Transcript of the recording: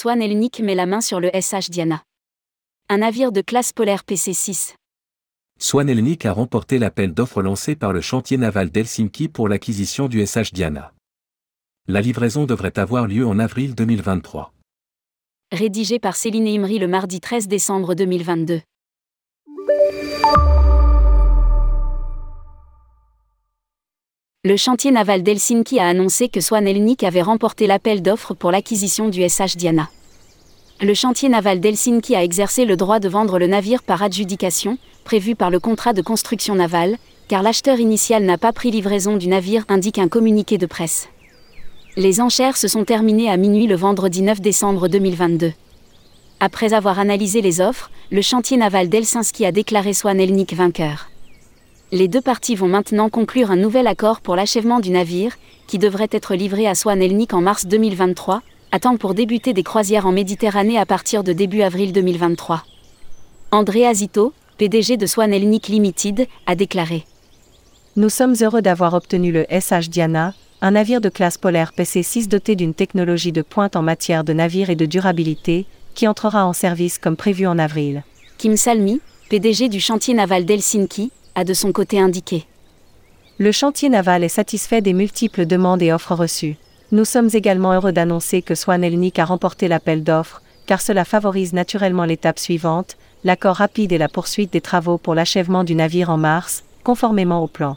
Swan Elnik met la main sur le SH Diana. Un navire de classe polaire PC-6. Swan Elnik a remporté l'appel d'offres lancé par le chantier naval d'Helsinki pour l'acquisition du SH Diana. La livraison devrait avoir lieu en avril 2023. Rédigé par Céline Imri le mardi 13 décembre 2022. Le chantier naval d'Helsinki a annoncé que Swan Elnik avait remporté l'appel d'offres pour l'acquisition du SH Diana. Le chantier naval d'Helsinki a exercé le droit de vendre le navire par adjudication, prévu par le contrat de construction navale, car l'acheteur initial n'a pas pris livraison du navire, indique un communiqué de presse. Les enchères se sont terminées à minuit le vendredi 9 décembre 2022. Après avoir analysé les offres, le chantier naval d'Helsinki a déclaré Swan Elnik vainqueur. Les deux parties vont maintenant conclure un nouvel accord pour l'achèvement du navire, qui devrait être livré à Swan Elnik en mars 2023, à temps pour débuter des croisières en Méditerranée à partir de début avril 2023. André Azito, PDG de Swan Elnik Limited, a déclaré Nous sommes heureux d'avoir obtenu le SH Diana, un navire de classe polaire PC6 doté d'une technologie de pointe en matière de navire et de durabilité, qui entrera en service comme prévu en avril. Kim Salmi, PDG du chantier naval d'Helsinki, a de son côté indiqué. Le chantier naval est satisfait des multiples demandes et offres reçues. Nous sommes également heureux d'annoncer que Swan Elnik a remporté l'appel d'offres, car cela favorise naturellement l'étape suivante, l'accord rapide et la poursuite des travaux pour l'achèvement du navire en mars, conformément au plan.